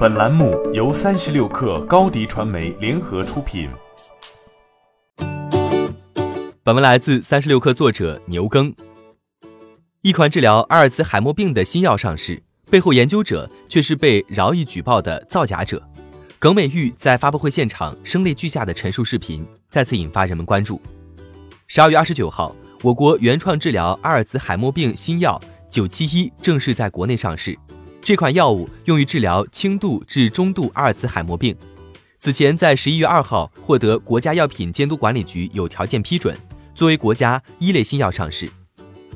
本栏目由三十六氪高低传媒联合出品。本文来自三十六氪作者牛耕。一款治疗阿尔茨海默病的新药上市，背后研究者却是被饶毅举报的造假者。耿美玉在发布会现场声泪俱下的陈述视频，再次引发人们关注。十二月二十九号，我国原创治疗阿尔茨海默病新药九七一正式在国内上市。这款药物用于治疗轻度至中度阿尔茨海默病，此前在十一月二号获得国家药品监督管理局有条件批准，作为国家一类新药上市。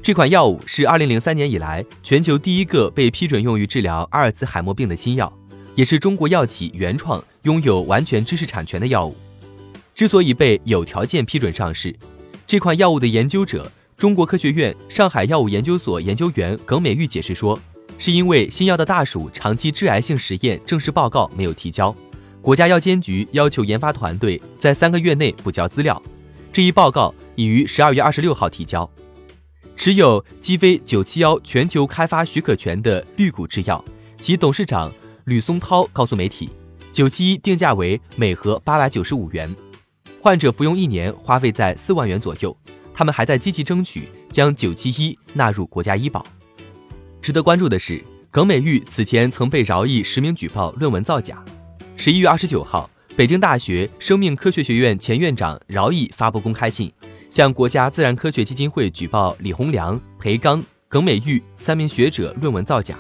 这款药物是二零零三年以来全球第一个被批准用于治疗阿尔茨海默病的新药，也是中国药企原创、拥有完全知识产权的药物。之所以被有条件批准上市，这款药物的研究者中国科学院上海药物研究所研究员耿美玉解释说。是因为新药的大鼠长期致癌性实验正式报告没有提交，国家药监局要求研发团队在三个月内补交资料。这一报告已于十二月二十六号提交。持有鸡飞九七幺全球开发许可权的绿谷制药，其董事长吕松涛告诉媒体，九七一定价为每盒八百九十五元，患者服用一年花费在四万元左右。他们还在积极争取将九七一纳入国家医保。值得关注的是，耿美玉此前曾被饶毅实名举报论文造假。十一月二十九号，北京大学生命科学学院前院长饶毅发布公开信，向国家自然科学基金会举报李洪良、裴刚、耿美玉三名学者论文造假。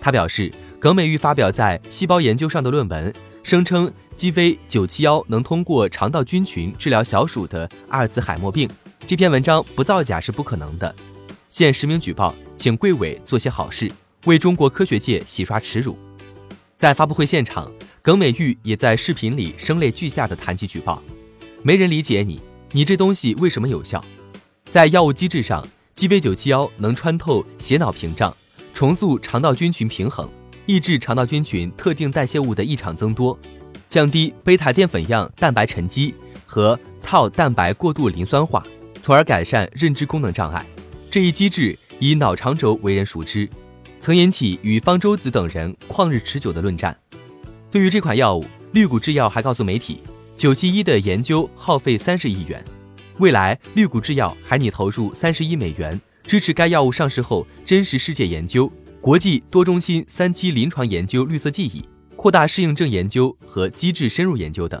他表示，耿美玉发表在《细胞研究》上的论文，声称鸡飞九七幺能通过肠道菌群治疗小鼠的阿尔茨海默病，这篇文章不造假是不可能的。现实名举报。请贵委做些好事，为中国科学界洗刷耻辱。在发布会现场，耿美玉也在视频里声泪俱下地谈及举报。没人理解你，你这东西为什么有效？在药物机制上，G V 九七幺能穿透血脑屏障，重塑肠道菌群平衡，抑制肠道菌群特定代谢物的异常增多，降低贝塔淀粉样蛋白沉积和 tau 蛋白过度磷酸化，从而改善认知功能障碍。这一机制。以脑肠轴为人熟知，曾引起与方舟子等人旷日持久的论战。对于这款药物，绿谷制药还告诉媒体，九七一的研究耗费三十亿元，未来绿谷制药还拟投入三十亿美元，支持该药物上市后真实世界研究、国际多中心三期临床研究、绿色记忆、扩大适应症研究和机制深入研究等。